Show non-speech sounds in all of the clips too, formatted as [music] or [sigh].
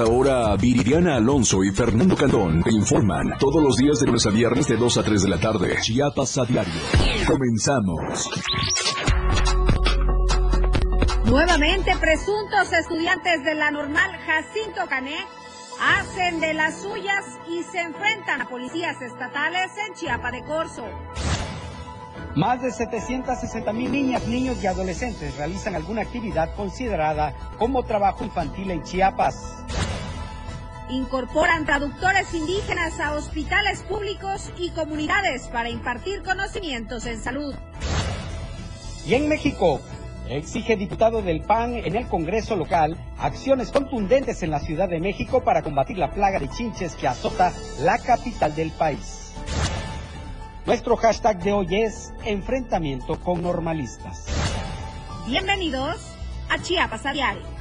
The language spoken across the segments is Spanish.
esta hora Viridiana Alonso y Fernando Cantón te informan todos los días de lunes a viernes de 2 a 3 de la tarde. Chiapas a diario. Comenzamos. Nuevamente, presuntos estudiantes de la normal Jacinto Cané hacen de las suyas y se enfrentan a policías estatales en Chiapa de Corzo. Más de 760 mil niñas, niños y adolescentes realizan alguna actividad considerada como trabajo infantil en Chiapas. Incorporan traductores indígenas a hospitales públicos y comunidades para impartir conocimientos en salud. Y en México, exige diputado del PAN en el Congreso local acciones contundentes en la Ciudad de México para combatir la plaga de chinches que azota la capital del país. Nuestro hashtag de hoy es enfrentamiento con normalistas. Bienvenidos a Chiapas a Diario.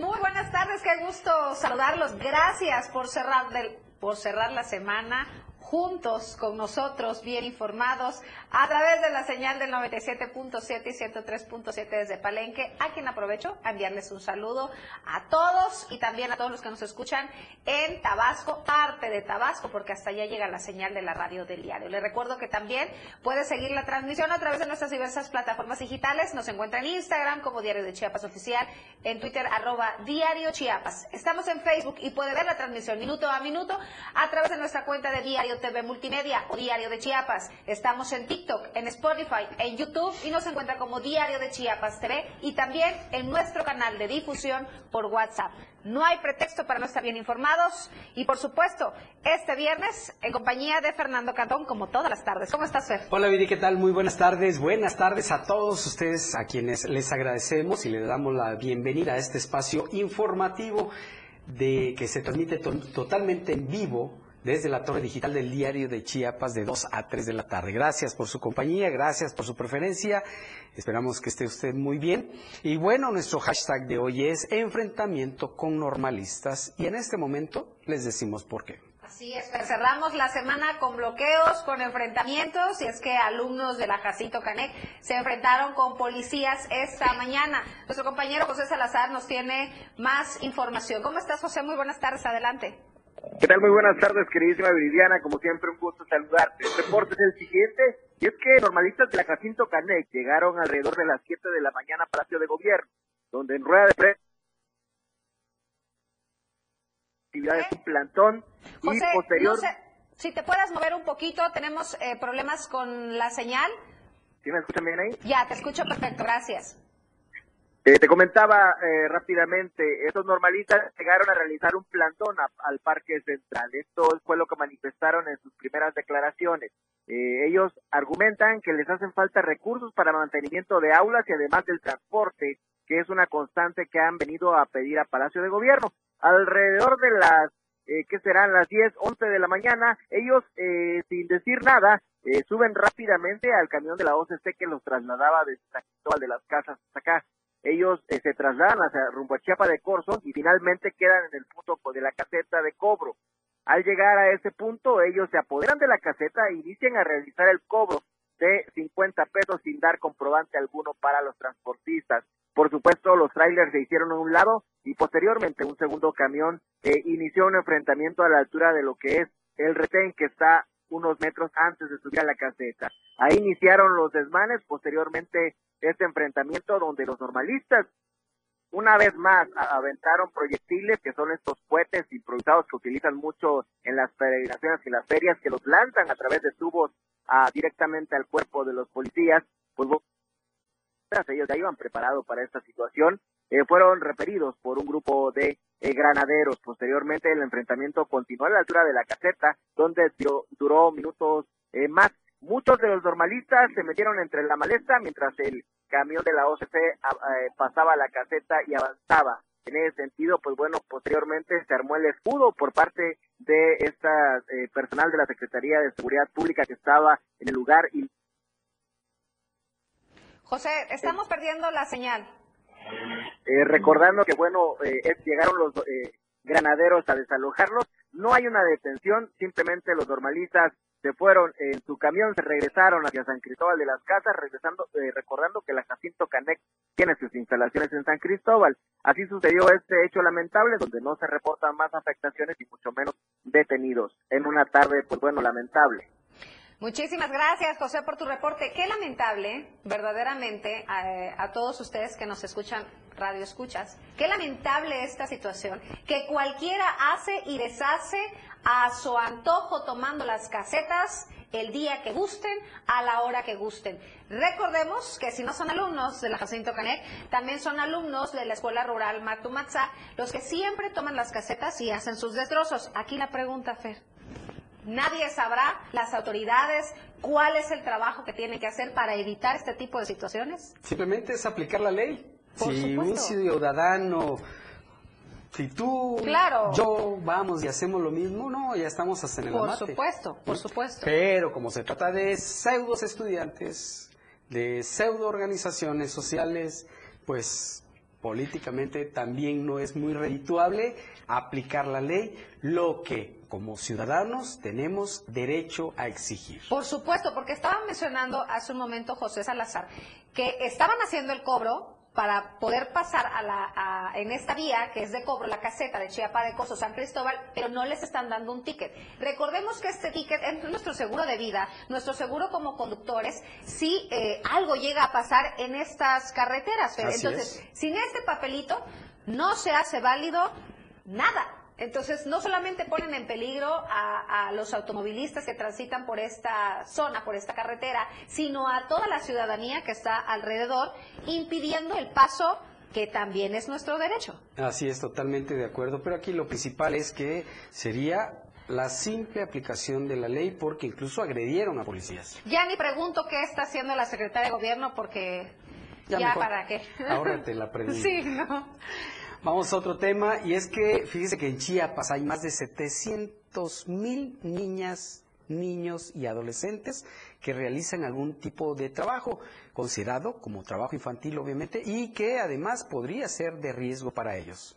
Muy buenas tardes, qué gusto saludarlos. Gracias por cerrar, del, por cerrar la semana juntos con nosotros, bien informados, a través de la señal del 97.7 y 103.7 desde Palenque, a quien aprovecho a enviarles un saludo a todos y también a todos los que nos escuchan en Tabasco, parte de Tabasco, porque hasta allá llega la señal de la radio del diario. Les recuerdo que también puede seguir la transmisión a través de nuestras diversas plataformas digitales. Nos encuentra en Instagram como Diario de Chiapas Oficial, en Twitter arroba Diario Chiapas. Estamos en Facebook y puede ver la transmisión minuto a minuto a través de nuestra cuenta de Diario TV Multimedia o Diario de Chiapas. Estamos en TikTok, en Spotify, en YouTube y nos encuentra como Diario de Chiapas TV y también en nuestro canal de difusión por WhatsApp. No hay pretexto para no estar bien informados y por supuesto, este viernes en compañía de Fernando Cantón como todas las tardes. ¿Cómo estás, Fer? Hola, Viri, ¿qué tal? Muy buenas tardes. Buenas tardes a todos ustedes a quienes les agradecemos y les damos la bienvenida a este espacio informativo de que se transmite totalmente en vivo desde la torre digital del diario de Chiapas de 2 a 3 de la tarde. Gracias por su compañía, gracias por su preferencia. Esperamos que esté usted muy bien. Y bueno, nuestro hashtag de hoy es enfrentamiento con normalistas y en este momento les decimos por qué. Así es, cerramos la semana con bloqueos, con enfrentamientos, y es que alumnos de la Jacito Canec se enfrentaron con policías esta mañana. Nuestro compañero José Salazar nos tiene más información. ¿Cómo estás, José? Muy buenas tardes, adelante. ¿Qué tal? Muy buenas tardes, queridísima Viridiana. Como siempre, un gusto saludarte. El reporte es el siguiente. Y es que normalistas de la Jacinto Canec llegaron alrededor de las 7 de la mañana a Palacio de Gobierno, donde en rueda de prensa actividades un plantón y posterior... si te puedas mover un poquito, tenemos eh, problemas con la señal. ¿Sí me escuchan bien ahí? Ya, te escucho perfecto, gracias. Eh, te comentaba eh, rápidamente, estos normalistas llegaron a realizar un plantón al Parque Central. Esto fue lo que manifestaron en sus primeras declaraciones. Eh, ellos argumentan que les hacen falta recursos para mantenimiento de aulas y además del transporte, que es una constante que han venido a pedir a Palacio de Gobierno. Alrededor de las, eh, que serán las 10, 11 de la mañana, ellos, eh, sin decir nada, suben rápidamente al camión de la OCC que los trasladaba desde San Cristóbal de las Casas hasta acá ellos eh, se trasladan hacia rumbo a Chiapa de Corzo y finalmente quedan en el punto de la caseta de cobro. Al llegar a ese punto, ellos se apoderan de la caseta e inician a realizar el cobro de 50 pesos sin dar comprobante alguno para los transportistas. Por supuesto, los trailers se hicieron a un lado y posteriormente un segundo camión eh, inició un enfrentamiento a la altura de lo que es el retén que está unos metros antes de subir a la caseta. Ahí iniciaron los desmanes, posteriormente este enfrentamiento donde los normalistas una vez más aventaron proyectiles que son estos cohetes improvisados que utilizan mucho en las peregrinaciones y las ferias que los lanzan a través de tubos directamente al cuerpo de los policías, pues ellos ya iban preparados para esta situación, eh, fueron referidos por un grupo de eh, granaderos. Posteriormente el enfrentamiento continuó a la altura de la caseta, donde duró, minutos eh, más. Muchos de los normalistas se metieron entre la maleza mientras el camión de la OCC pasaba la caseta y avanzaba. En ese sentido, pues bueno, posteriormente se armó el escudo por parte de esta personal de la Secretaría de Seguridad Pública que estaba en el lugar y José, estamos perdiendo la señal. Eh, recordando que, bueno, eh, llegaron los eh, granaderos a desalojarlos, No hay una detención, simplemente los normalistas se fueron en su camión, se regresaron hacia San Cristóbal de las Casas, regresando, eh, recordando que la Jacinto Canec tiene sus instalaciones en San Cristóbal. Así sucedió este hecho lamentable, donde no se reportan más afectaciones y mucho menos detenidos. En una tarde, pues bueno, lamentable. Muchísimas gracias, José, por tu reporte. Qué lamentable, verdaderamente, a, todos ustedes que nos escuchan, radio escuchas, qué lamentable esta situación, que cualquiera hace y deshace a su antojo tomando las casetas el día que gusten, a la hora que gusten. Recordemos que si no son alumnos de la Jacinto Canet, también son alumnos de la Escuela Rural Matumatza, los que siempre toman las casetas y hacen sus destrozos. Aquí la pregunta, Fer. Nadie sabrá, las autoridades, cuál es el trabajo que tienen que hacer para evitar este tipo de situaciones. Simplemente es aplicar la ley. si un ciudadano, si tú, claro. yo vamos y hacemos lo mismo, no, ya estamos hasta en el Por supuesto, por supuesto. Pero como se trata de pseudos estudiantes, de pseudo organizaciones sociales, pues políticamente también no es muy redituable aplicar la ley, lo que como ciudadanos tenemos derecho a exigir. Por supuesto, porque estaba mencionando hace un momento José Salazar que estaban haciendo el cobro para poder pasar a la, en esta vía, que es de cobro, la caseta de Chiapa de Coso San Cristóbal, pero no les están dando un ticket. Recordemos que este ticket es nuestro seguro de vida, nuestro seguro como conductores, si eh, algo llega a pasar en estas carreteras. Entonces, sin este papelito, no se hace válido nada. Entonces, no solamente ponen en peligro a, los automovilistas que transitan por esta zona, por esta carretera, sino a toda la ciudadanía que está alrededor, impidiendo el paso que también es nuestro derecho. Así es, totalmente de acuerdo, pero aquí lo principal es que sería la simple aplicación de la ley porque incluso agredieron a policías. Ya ni pregunto qué está haciendo la secretaria de gobierno porque ya, para qué. Ahora te la [laughs] pregunto. sí, no. Vamos a otro tema y es que fíjese que en Chiapas hay más de 700 mil niñas, niños y adolescentes que realizan algún tipo de trabajo considerado como trabajo infantil obviamente y que además podría ser de riesgo para ellos.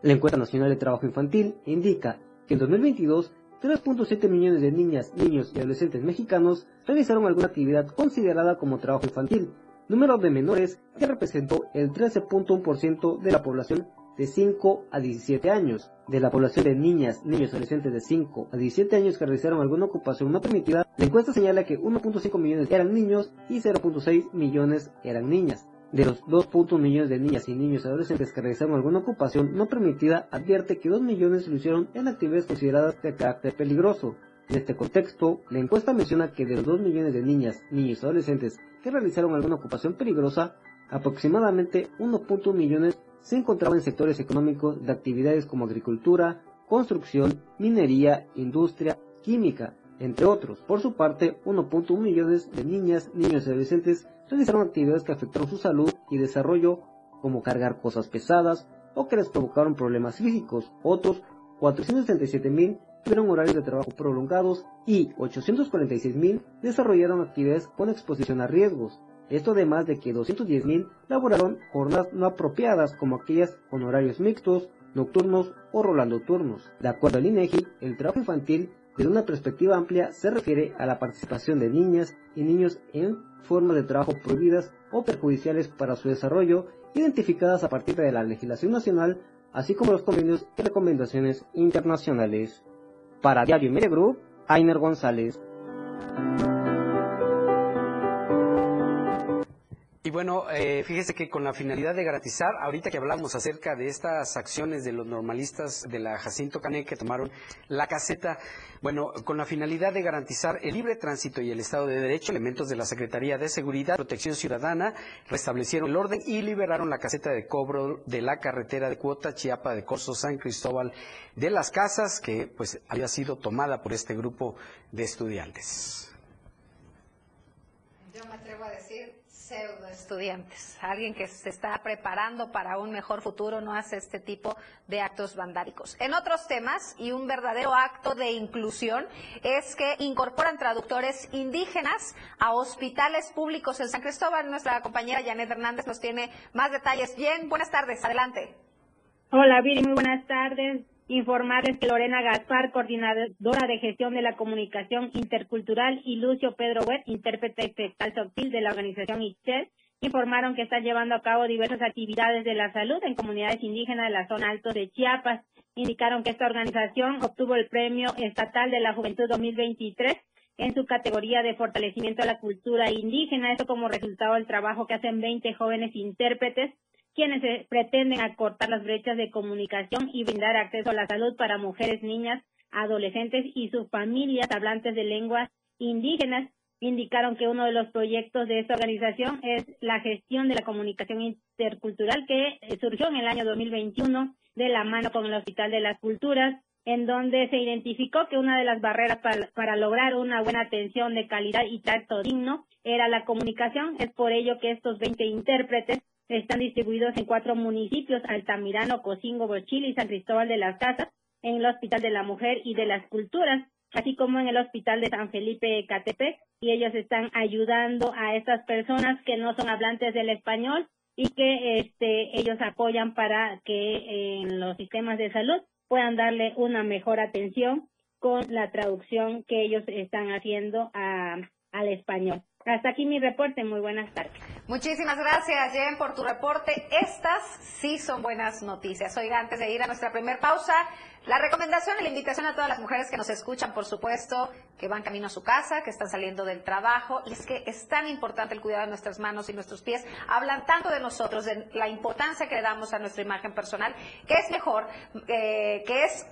La encuesta nacional de trabajo infantil indica que en 2022 3.7 millones de niñas, niños y adolescentes mexicanos realizaron alguna actividad considerada como trabajo infantil, número de menores que representó el 13.1% de la población de 5 a 17 años. De la población de niñas, niños y adolescentes de 5 a 17 años que realizaron alguna ocupación no permitida, la encuesta señala que 1.5 millones eran niños y 0.6 millones eran niñas. De los 2.1 millones de niñas y niños adolescentes que realizaron alguna ocupación no permitida, advierte que 2 millones lo hicieron en actividades consideradas de carácter peligroso. En este contexto, la encuesta menciona que de los 2 millones de niñas, niños y adolescentes que realizaron alguna ocupación peligrosa, aproximadamente 1.1 millones se encontraban en sectores económicos de actividades como agricultura, construcción, minería, industria, química, entre otros. Por su parte, 1.1 millones de niñas, niños y adolescentes realizaron actividades que afectaron su salud y desarrollo, como cargar cosas pesadas o que les provocaron problemas físicos. Otros 437.000 tuvieron horarios de trabajo prolongados y 846.000 desarrollaron actividades con exposición a riesgos. Esto además de que 210.000 laboraron jornadas no apropiadas como aquellas con horarios mixtos, nocturnos o rolando turnos. De acuerdo al INEGI, el trabajo infantil desde una perspectiva amplia se refiere a la participación de niñas y niños en formas de trabajo prohibidas o perjudiciales para su desarrollo, identificadas a partir de la legislación nacional, así como los convenios y recomendaciones internacionales. Para Diario Media Group, Ainer González. Y bueno, eh, fíjese que con la finalidad de garantizar, ahorita que hablamos acerca de estas acciones de los normalistas de la Jacinto Cané que tomaron la caseta, bueno, con la finalidad de garantizar el libre tránsito y el Estado de Derecho, elementos de la Secretaría de Seguridad Protección Ciudadana restablecieron el orden y liberaron la caseta de cobro de la carretera de cuota Chiapa de Corso San Cristóbal de las Casas, que pues había sido tomada por este grupo de estudiantes. Yo me atrevo a decir Pseudo estudiantes, alguien que se está preparando para un mejor futuro no hace este tipo de actos vandálicos. En otros temas, y un verdadero acto de inclusión, es que incorporan traductores indígenas a hospitales públicos en San Cristóbal. Nuestra compañera Janet Hernández nos tiene más detalles. Bien, buenas tardes, adelante. Hola Viri, muy buenas tardes. Informarles que Lorena Gaspar, coordinadora de gestión de la comunicación intercultural, y Lucio Pedro Webb, intérprete textal subtil de la organización ICHEL, informaron que están llevando a cabo diversas actividades de la salud en comunidades indígenas de la zona alto de Chiapas. Indicaron que esta organización obtuvo el Premio Estatal de la Juventud 2023 en su categoría de fortalecimiento de la cultura indígena, esto como resultado del trabajo que hacen 20 jóvenes intérpretes quienes pretenden acortar las brechas de comunicación y brindar acceso a la salud para mujeres, niñas, adolescentes y sus familias hablantes de lenguas indígenas. Indicaron que uno de los proyectos de esta organización es la gestión de la comunicación intercultural que eh, surgió en el año 2021 de la mano con el Hospital de las Culturas, en donde se identificó que una de las barreras para, para, lograr una buena atención de calidad y trato digno era la comunicación. Es por ello que estos 20 intérpretes están distribuidos en cuatro municipios, Altamirano, Cocingo, Bochil y San Cristóbal de las Casas, en el Hospital de la Mujer y de las Culturas, así como en el Hospital de San Felipe Catepec, y ellos están ayudando a estas personas que no son hablantes del español y que este, ellos apoyan para que en los sistemas de salud puedan darle una mejor atención con la traducción que ellos están haciendo al español. Hasta aquí mi reporte. Muy buenas tardes. Muchísimas gracias, Jen, por tu reporte. Estas sí son buenas noticias. Oiga, antes de ir a nuestra primera pausa, la recomendación y la invitación a todas las mujeres que nos escuchan, por supuesto, que van camino a su casa, que están saliendo del trabajo, y es que es tan importante el cuidado de nuestras manos y nuestros pies. Hablan tanto de nosotros, de la importancia que le damos a nuestra imagen personal, que es mejor, eh, que es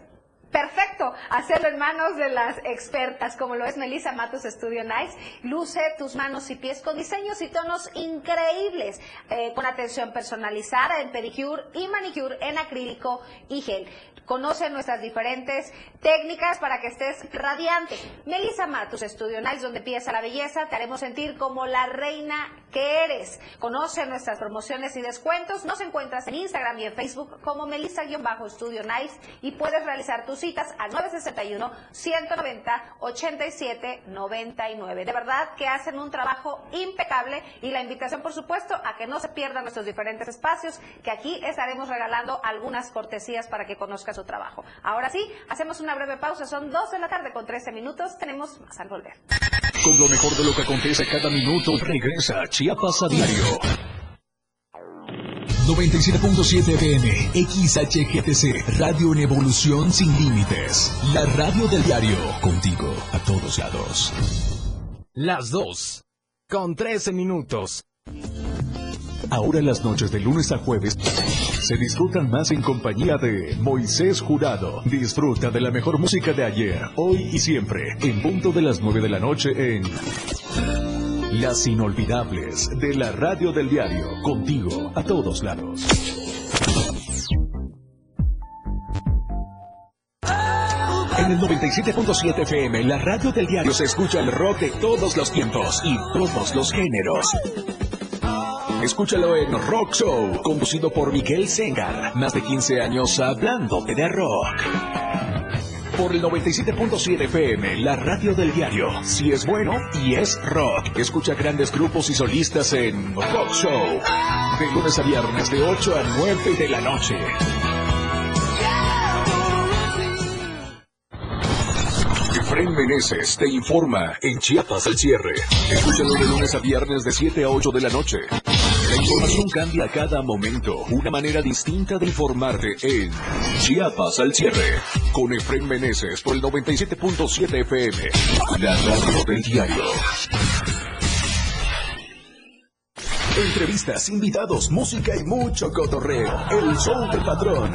Perfecto, hacerlo en manos de las expertas, como lo es Melissa Matos Studio Nice. Luce tus manos y pies con diseños y tonos increíbles, eh, con atención personalizada en pedicure y manicure en acrílico y gel. Conoce nuestras diferentes técnicas para que estés radiante. Melissa Matus Studio Nice, donde empieza la belleza, te haremos sentir como la reina que eres. Conoce nuestras promociones y descuentos. Nos encuentras en Instagram y en Facebook como Melissa-Studio Nice y puedes realizar tus citas al 961-190-8799. De verdad que hacen un trabajo impecable y la invitación, por supuesto, a que no se pierdan nuestros diferentes espacios, que aquí estaremos regalando algunas cortesías para que conozcas su trabajo. Ahora sí, hacemos una breve pausa, son 2 de la tarde con 13 minutos, tenemos más al volver. Con lo mejor de lo que acontece cada minuto, regresa Chiapas a diario. 97.7 FM, XHGTC, Radio en Evolución Sin Límites. La radio del diario, contigo a todos lados. Las 2, con 13 minutos. Ahora las noches de lunes a jueves se disfrutan más en compañía de Moisés Jurado. Disfruta de la mejor música de ayer, hoy y siempre, en punto de las 9 de la noche en Las Inolvidables de la Radio del Diario, contigo a todos lados. En el 97.7 FM, la radio del diario se escucha el rock de todos los tiempos y todos los géneros. Escúchalo en Rock Show, conducido por Miguel Sengar. Más de 15 años hablando de rock. Por el 97.7 FM, la radio del diario. Si es bueno y es rock. Escucha grandes grupos y solistas en Rock Show. De lunes a viernes de 8 a 9 de la noche. Efren Meneses te informa en Chiapas al cierre. Escúchalo de lunes a viernes de 7 a 8 de la noche. La información cambia a cada momento. Una manera distinta de informarte en Chiapas al cierre. Con Efren Meneses por el 97.7 FM. La radio del diario. Entrevistas, invitados, música y mucho cotorreo. El show del patrón.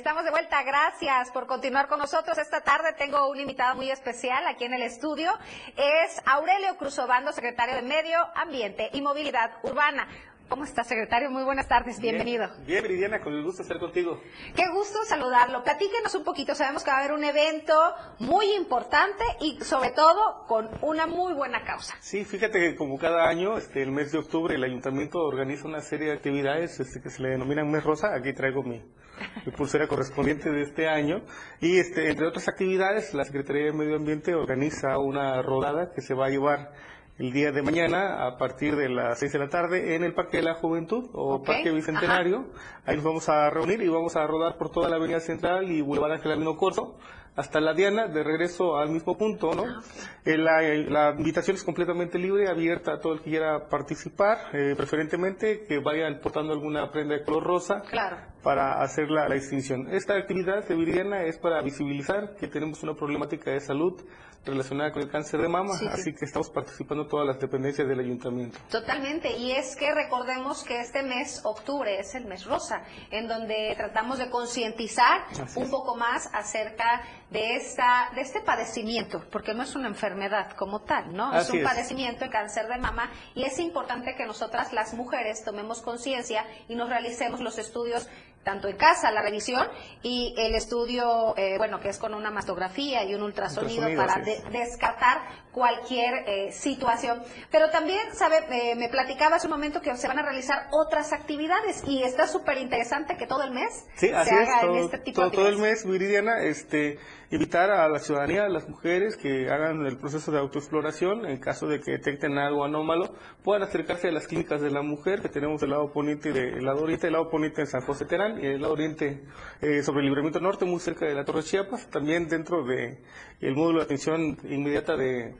Estamos de vuelta, gracias por continuar con nosotros. Esta tarde tengo un invitado muy especial aquí en el estudio. Es Aurelio Cruzobando, secretario de Medio Ambiente y Movilidad Urbana. ¿Cómo está, secretario? Muy buenas tardes, bienvenido. Bien, Viridiana, con el gusto de estar contigo. Qué gusto saludarlo. Platíquenos un poquito, sabemos que va a haber un evento muy importante y sobre todo con una muy buena causa. Sí, fíjate que como cada año, este, el mes de octubre, el ayuntamiento organiza una serie de actividades este, que se le denominan Mes Rosa. Aquí traigo mi, [laughs] mi pulsera correspondiente de este año. Y este, entre otras actividades, la Secretaría de Medio Ambiente organiza una rodada que se va a llevar el día de mañana a partir de las 6 de la tarde en el Parque de la Juventud o Ok, Parque Bicentenario. Ahí nos vamos a reunir y vamos a rodar por toda la Avenida Central y Boulevard Ángel Albino Corso hasta la Diana, de regreso al mismo punto, ¿no? Eh, la, la invitación es completamente libre, abierta a todo el que quiera participar, eh, preferentemente que vayan portando alguna prenda de color rosa Claro. Para hacer la, la distinción. Esta actividad de Viridiana es para visibilizar que tenemos una problemática de salud relacionada con el cáncer de mama, Sí, sí. así que estamos participando todas las dependencias del ayuntamiento. Totalmente, y es que recordemos que este mes, octubre, es el mes rosa, en donde tratamos de concientizar un es. poco más acerca de esta, de este padecimiento, porque no es una enfermedad como tal, ¿no? es un es. padecimiento, el cáncer de mama, y es importante que nosotras las mujeres tomemos conciencia y nos realicemos los estudios tanto en casa, la revisión, y el estudio, eh, bueno, que es con una mastografía y un ultrasonido, Ultrasonido, para de- descartar cualquier eh, situación. Pero también, sabe, eh, me platicaba hace un momento que se van a realizar otras actividades y está súper interesante que todo el mes Sí, se así es, haga todo, en este tipo todo, de todo el mes, Viridiana, este, invitar a la ciudadanía, a las mujeres que hagan el proceso de autoexploración, en caso de que detecten algo anómalo, puedan acercarse a las clínicas de la mujer que tenemos del lado poniente y del lado oriente, el lado poniente en San José Terán y el lado oriente eh, sobre el Libramiento Norte, muy cerca de la Torre Chiapas, también dentro de el módulo de atención inmediata de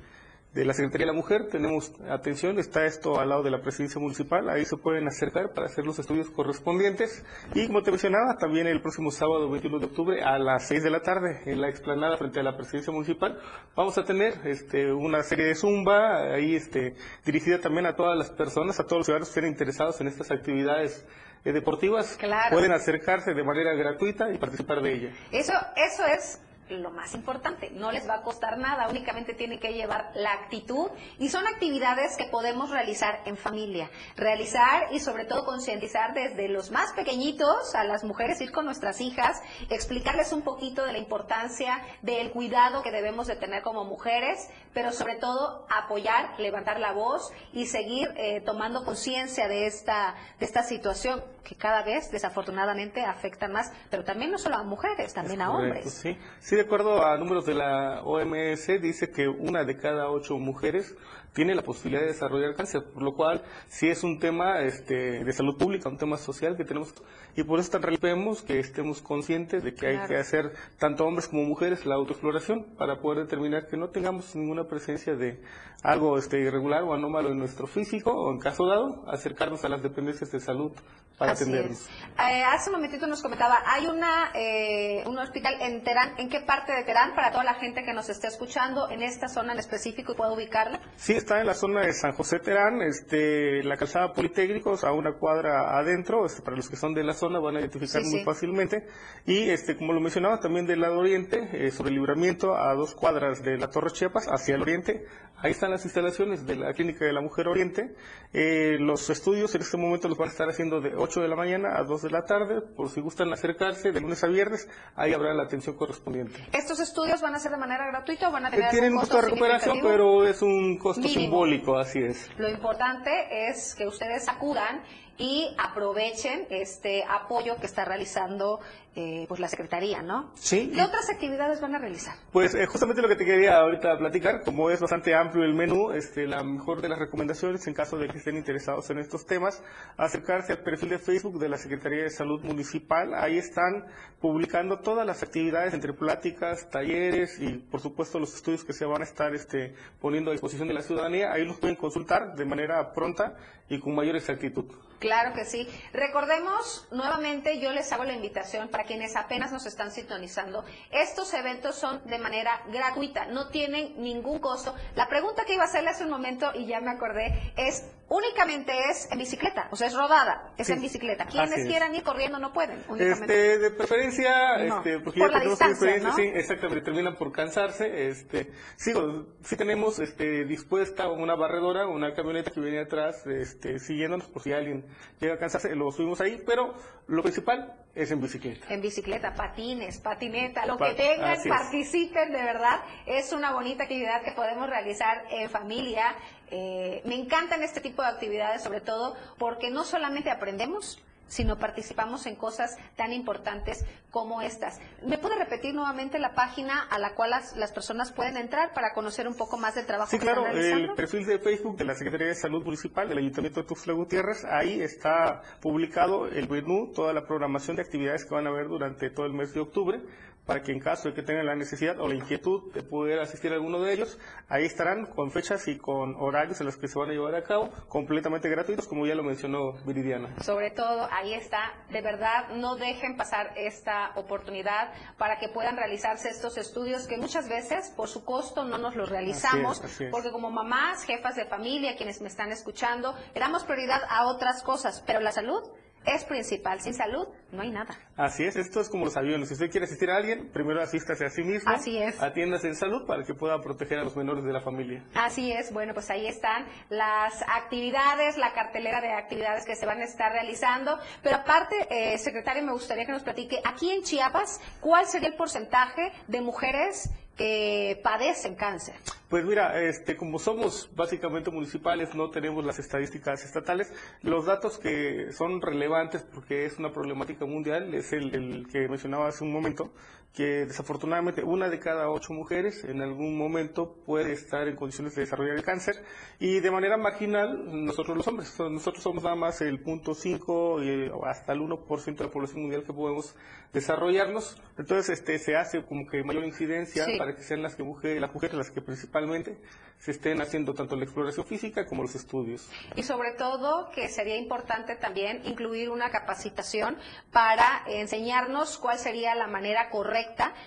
de la Secretaría de la Mujer tenemos atención, está esto al lado de la presidencia municipal, ahí se pueden acercar para hacer los estudios correspondientes y como te mencionaba, también el próximo sábado 21 de octubre a las 6 de la tarde en la explanada frente a la presidencia municipal vamos a tener este, una serie de zumba ahí este, dirigida también a todas las personas, a todos los ciudadanos que estén interesados en estas actividades eh, deportivas, Claro. pueden acercarse de manera gratuita y participar de ella. Eso, eso es lo más importante, no les va a costar nada, únicamente tienen que llevar la actitud. Y son actividades que podemos realizar en familia, realizar y sobre todo concientizar desde los más pequeñitos a las mujeres, ir con nuestras hijas, explicarles un poquito de la importancia del cuidado que debemos de tener como mujeres, pero sobre todo apoyar, levantar la voz y seguir eh, tomando conciencia de esta, de esta situación que cada vez desafortunadamente afecta más, pero también no solo a mujeres, también a Correcto, hombres. Sí. sí, de acuerdo a números de la OMS, dice que una de cada ocho mujeres tiene la posibilidad de desarrollar cáncer, por lo cual sí es un tema este, de salud pública, un tema social que tenemos, y por eso tan vemos que estemos conscientes de que hay que hacer tanto hombres como mujeres la autoexploración para poder determinar que no tengamos ninguna presencia de algo este, irregular o anómalo en nuestro físico, o en caso dado, acercarnos a las dependencias de salud para Así atendernos. Eh, hace un momentito nos comentaba, hay una eh, un hospital en Terán, ¿en qué parte de Terán? Para toda la gente que nos esté escuchando en esta zona en específico y pueda ubicarla. Sí, está en la zona de San José Terán, este, la calzada Politécnicos, a una cuadra adentro, este, para los que son de la zona van a identificar Sí, muy sí. fácilmente. Y este, como lo mencionaba, también del lado oriente, eh, sobre el libramiento, a dos cuadras de la Torre Chiapas, hacia el oriente, ahí están las instalaciones de la Clínica de la Mujer Oriente. Eh, los estudios en este momento los van a estar haciendo de 8 8 de la mañana a 2 de la tarde. Por si gustan acercarse, de lunes a viernes, ahí habrá la atención correspondiente. ¿Estos estudios van a ser de manera gratuita o van a tener Eh, Tienen algún costo de recuperación, pero es un costo. Simbólico, así es. Lo importante es que ustedes acudan y aprovechen este apoyo que está realizando eh, pues la Secretaría, ¿no? Sí. ¿Qué otras actividades van a realizar? Pues eh, justamente lo que te quería ahorita platicar, como es bastante amplio el menú, este, la mejor de las recomendaciones en caso de que estén interesados en estos temas, acercarse al perfil de Facebook de la Secretaría de Salud Municipal. Ahí están publicando todas las actividades entre pláticas, talleres y por supuesto los estudios que se van a estar este, poniendo a disposición de la ciudadanía. Ahí los pueden consultar de manera pronta y con mayor exactitud. Claro que sí. Recordemos, nuevamente yo les hago la invitación para quienes apenas nos están sintonizando. Estos eventos son de manera gratuita, no tienen ningún costo. La pregunta que iba a hacerle hace un momento, y ya me acordé, es únicamente es en bicicleta, o sea, es rodada, es Sí, en bicicleta. Quienes quieran ir corriendo no pueden, únicamente. Este, de preferencia, No, este, porque por ya la tenemos distancia, sí, exactamente, terminan por cansarse, este, sí, sí tenemos, este, dispuesta una barredora, una camioneta que viene atrás, este, siguiéndonos por si alguien llega a cansarse, lo subimos ahí, pero lo principal es en bicicleta. En bicicleta, patines, patineta, lo que tengan, participen de verdad. Es una bonita actividad que podemos realizar en familia. Eh, me encantan este tipo de actividades, sobre todo porque no solamente aprendemos, sino participamos en cosas tan importantes como estas. ¿Me puede repetir nuevamente la página a la cual las, las personas pueden entrar para conocer un poco más del trabajo Sí, que claro, están realizando? el perfil de Facebook de la Secretaría de Salud Municipal del Ayuntamiento de Tuxtla Gutiérrez, ahí está publicado el menú, toda la programación de actividades que van a haber durante todo el mes de octubre, para que en caso de que tengan la necesidad o la inquietud de poder asistir a alguno de ellos, ahí estarán con fechas y con horarios en los que se van a llevar a cabo, completamente gratuitos, como ya lo mencionó Viridiana. Sobre todo, ahí está, de verdad, no dejen pasar esta oportunidad para que puedan realizarse estos estudios que muchas veces por su costo no nos los realizamos, Así es, así es. porque como mamás, jefas de familia, quienes me están escuchando, le damos prioridad a otras cosas, pero la salud es principal. Sin salud no hay nada. Así es, esto es como los aviones. Si usted quiere asistir a alguien, primero asístase a sí mismo. Así es. Atiéndase en salud para que pueda proteger a los menores de la familia. Así es, bueno, pues ahí están las actividades, la cartelera de actividades que se van a estar realizando. Pero aparte, eh, secretario, me gustaría que nos platique, aquí en Chiapas, ¿cuál sería el porcentaje de mujeres que padecen cáncer? Pues mira, este, como somos básicamente municipales, no tenemos las estadísticas estatales. Los datos que son relevantes, porque es una problemática mundial, es el, el que mencionaba hace un momento, que desafortunadamente una de cada ocho mujeres en algún momento puede estar en condiciones de desarrollar el cáncer y de manera marginal nosotros los hombres, so- nosotros somos nada más el punto 5 y o hasta el 1% de la población mundial que podemos desarrollarnos. Entonces este se hace como que mayor incidencia Sí. para que sean las que mujeres, las mujeres las que principalmente se estén haciendo tanto la exploración física como los estudios. Y sobre todo que sería importante también incluir una capacitación para enseñarnos cuál sería la manera correcta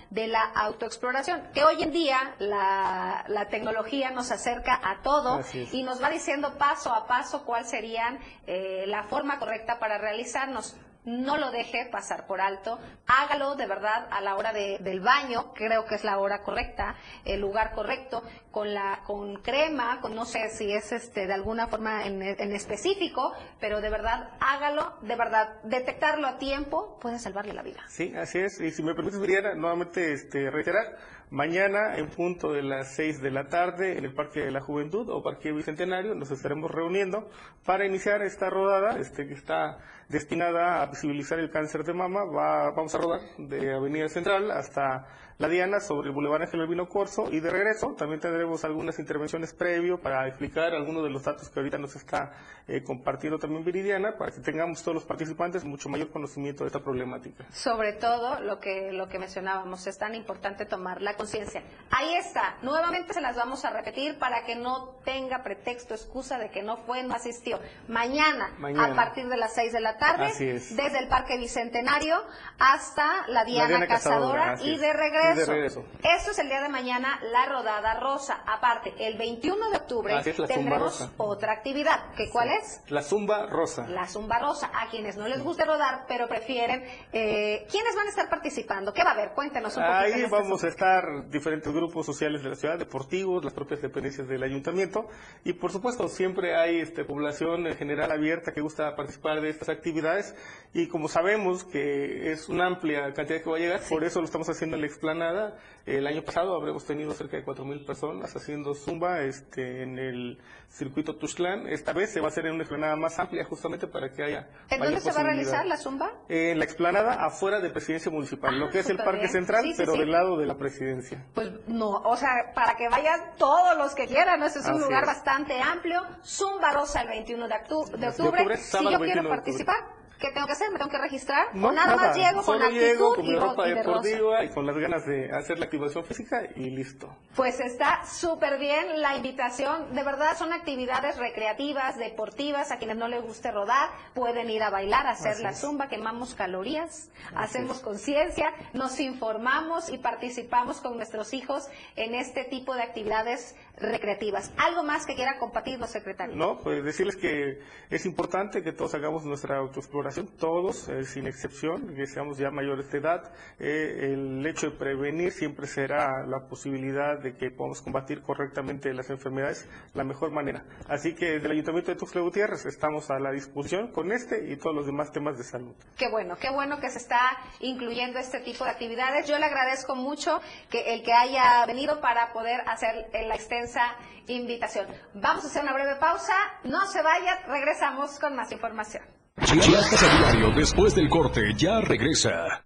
de la autoexploración. Que hoy en día la, la tecnología nos acerca a todo y nos va diciendo paso a paso cuál sería la forma correcta para realizarnos. No lo deje pasar por alto, hágalo de verdad a la hora de- del baño, creo que es la hora correcta, el lugar correcto, con la con crema, con no sé si es este de alguna forma en, específico, pero de verdad hágalo, de verdad detectarlo a tiempo puede salvarle la vida. Sí, así es. Y si me permites, Viriana, nuevamente este, reiterar, mañana en punto de las 6 de la tarde en el Parque de la Juventud o Parque Bicentenario nos estaremos reuniendo para iniciar esta rodada este, que está destinada a visibilizar el cáncer de mama. Va- vamos a rodar de Avenida Central hasta La Diana sobre el Boulevard Ángel Albino Corso y de regreso también tendremos algunas intervenciones previo para explicar algunos de los datos que ahorita nos está eh, compartiendo también Viridiana para que tengamos todos los participantes mucho mayor conocimiento de esta problemática. Sobre todo lo que lo que mencionábamos, es tan importante tomar la conciencia. Ahí está, nuevamente se las vamos a repetir para que no tenga pretexto, excusa de que no fue, no asistió. Mañana, Mañana. a partir de las 6 de la tarde, desde el Parque Bicentenario hasta la Diana, Diana Cazadora, y de regreso regreso. de regreso. Esto es el día de mañana, la rodada rosa. Aparte, el 21 de octubre es, tendremos otra actividad. ¿Que ¿Cuál es? La zumba rosa. La zumba rosa. A quienes no les guste rodar, pero prefieren. Eh, ¿Quiénes van a estar participando? ¿Qué va a haber? Cuéntenos un poquito. Ahí este vamos a estar diferentes grupos sociales de la ciudad, deportivos, las propias dependencias del ayuntamiento y por supuesto siempre hay este, población en general abierta que gusta participar de estas actividades y como sabemos que es una amplia cantidad que va a llegar, por eso lo estamos haciendo en la explanada. El año pasado habremos tenido cerca de 4.000 personas haciendo zumba este, en el circuito Tuxtlan. Esta vez se va a hacer en una explanada más amplia justamente para que haya ¿En dónde se va a realizar la zumba? En la explanada afuera de Presidencia Municipal, Ah, lo que es el súper Parque bien. Central, Sí, pero sí. del lado de la Presidencia. Pues no, o sea, para que vayan todos los que quieran, ¿no? Este es un Así lugar es. bastante amplio. Zumba Rosa el 21 de, actu- de octubre. octubre, si yo 21 quiero octubre. participar, ¿qué tengo que hacer? ¿Me tengo que registrar? No, ¿O nada, más llego con actitud llego con y, mi ro- ropa y deportiva y con las ganas de hacer la activación física y listo. Pues está súper bien la invitación. De verdad son actividades recreativas, deportivas. A quienes no les guste rodar, pueden ir a bailar, a hacer Así la zumba, quemamos calorías, hacemos conciencia, nos informamos y participamos con nuestros hijos en este tipo de actividades recreativas. ¿Algo más que quiera compartirnos, secretario? No, pues decirles que es importante que todos hagamos nuestra autoexploración, todos, eh, sin excepción, que seamos ya mayores de edad. Eh, el hecho de prevenir siempre será la posibilidad de que podamos combatir correctamente las enfermedades la mejor manera. Así que desde el Ayuntamiento de Tuxtla Gutiérrez estamos a la disposición con este y todos los demás temas de salud. Qué bueno, qué bueno que se está incluyendo este tipo de actividades. Yo le agradezco mucho que el que haya venido para poder hacer eh, la extensa invitación. Vamos a hacer una breve pausa. No se vaya, regresamos con más información. Chiapas a diario después del corte ya regresa.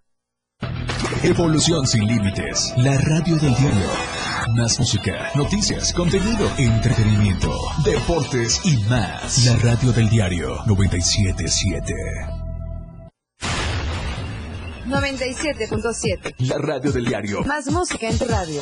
Evolución sin límites. La radio del diario. Más música, noticias, contenido, entretenimiento, deportes y más. La radio del diario 977. 97.7. La radio del diario. Más música en tu radio.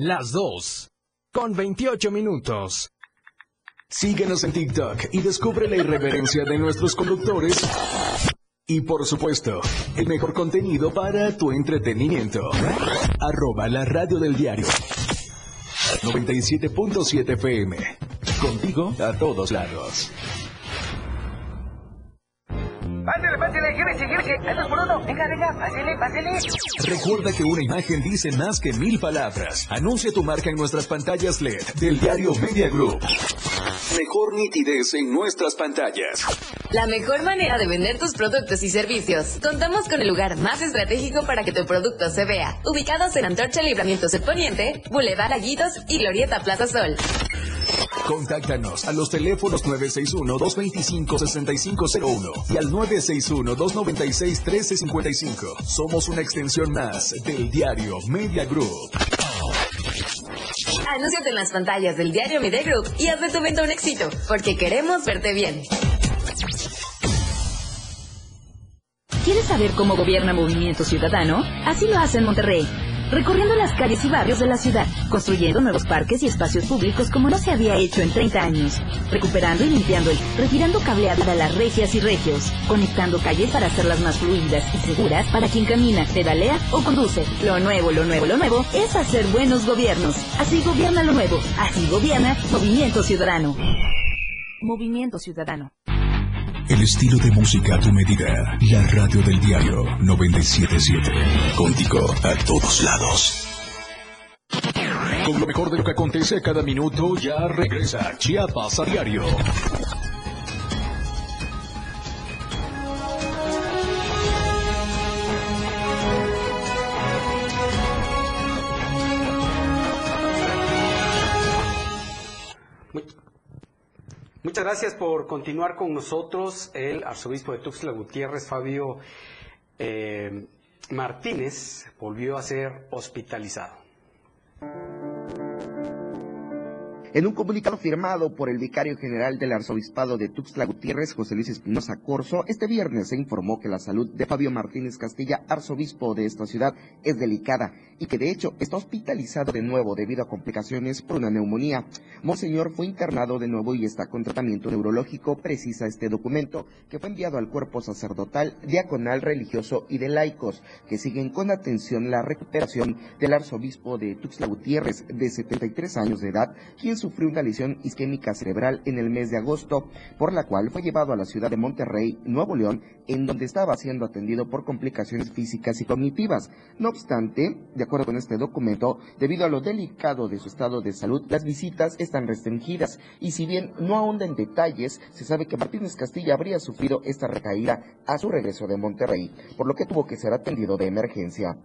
Las 2. Con 28 minutos. Síguenos en TikTok y descubre la irreverencia de nuestros conductores. Y por supuesto, el mejor contenido para tu entretenimiento. Arroba la radio del diario. 97.7 FM. Contigo a todos lados. Pásale, pásale, gírese, gírese. Andas por uno. Venga, venga, pásale, pásale. Recuerda que una imagen dice más que mil palabras. Anuncia tu marca en nuestras pantallas LED del diario Media Group. Mejor nitidez en nuestras pantallas. La mejor manera de vender tus productos y servicios. Contamos con el lugar más estratégico para que tu producto se vea. Ubicados en Antorcha Libramientos del Poniente, Boulevard Aguitos y Glorieta Plaza Sol. Contáctanos a los teléfonos 961-225-6501 y al 961-296-1355. Somos una extensión más del diario Media Group. Anúnciate en las pantallas del diario Media Group y haz de tu venta un éxito, porque queremos verte bien. ¿Quieres saber cómo gobierna Movimiento Ciudadano? Así lo hace en Monterrey. Recorriendo las calles y barrios de la ciudad, construyendo nuevos parques y espacios públicos como no se había hecho en 30 años, recuperando y limpiando el, retirando cableado a las regias y regios, conectando calles para hacerlas más fluidas y seguras para quien camina, pedalea o conduce. Lo nuevo, lo nuevo, lo nuevo es hacer buenos gobiernos. Así gobierna lo nuevo. Así gobierna Movimiento Ciudadano. Movimiento Ciudadano. El estilo de música a tu medida. La radio del diario 977. Contigo a todos lados. Con lo mejor de lo que acontece cada minuto ya regresa Chiapas a diario. Muchas gracias por continuar con nosotros, el arzobispo de Tuxtla Gutiérrez, Fabio eh, Martínez volvió a ser hospitalizado. En un comunicado firmado por el vicario general del arzobispado de Tuxtla Gutiérrez, José Luis Espinosa Corso, este viernes se informó que la salud de Fabio Martínez Castilla, arzobispo de esta ciudad, es delicada y que de hecho está hospitalizado de nuevo debido a complicaciones por una neumonía. Monseñor fue internado de nuevo y está con tratamiento neurológico, precisa este documento, que fue enviado al cuerpo sacerdotal, diaconal, religioso y de laicos, que siguen con atención la recuperación del arzobispo de Tuxtla Gutiérrez, de 73 años de edad, quien sufrió una lesión isquémica cerebral en el mes de agosto, por la cual fue llevado a la ciudad de Monterrey, Nuevo León, en donde estaba siendo atendido por complicaciones físicas y cognitivas. No obstante, de acuerdo con este documento, debido a lo delicado de su estado de salud, las visitas están restringidas y si bien no ahonda en detalles, se sabe que Martínez Castilla habría sufrido esta recaída a su regreso de Monterrey, por lo que tuvo que ser atendido de emergencia.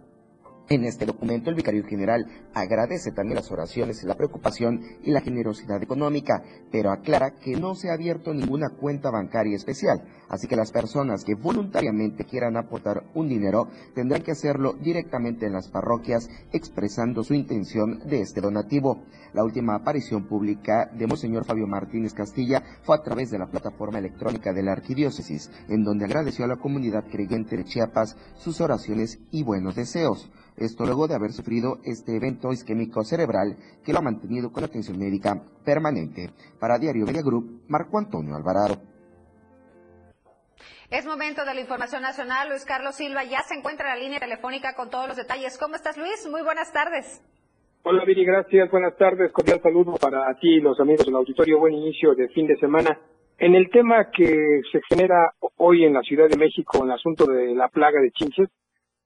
En este documento, el vicario general agradece también las oraciones, la preocupación y la generosidad económica, pero aclara que no se ha abierto ninguna cuenta bancaria especial, así que las personas que voluntariamente quieran aportar un dinero tendrán que hacerlo directamente en las parroquias, expresando su intención de este donativo. La última aparición pública de Monseñor Fabio Martínez Castilla fue a través de la plataforma electrónica de la Arquidiócesis, en donde agradeció a la comunidad creyente de Chiapas sus oraciones y buenos deseos. Esto luego de haber sufrido este evento isquémico cerebral que lo ha mantenido con atención médica permanente. Para Diario Media Group, Marco Antonio Alvarado. Es momento de la información nacional. Luis Carlos Silva ya se encuentra en la línea telefónica con todos los detalles. ¿Cómo estás, Luis? Muy buenas tardes. Hola, Viri, gracias. Buenas tardes. Cordial saludo para ti y los amigos del auditorio. Buen inicio de fin de semana. En el tema que se genera hoy en la Ciudad de México, en el asunto de la plaga de chinches,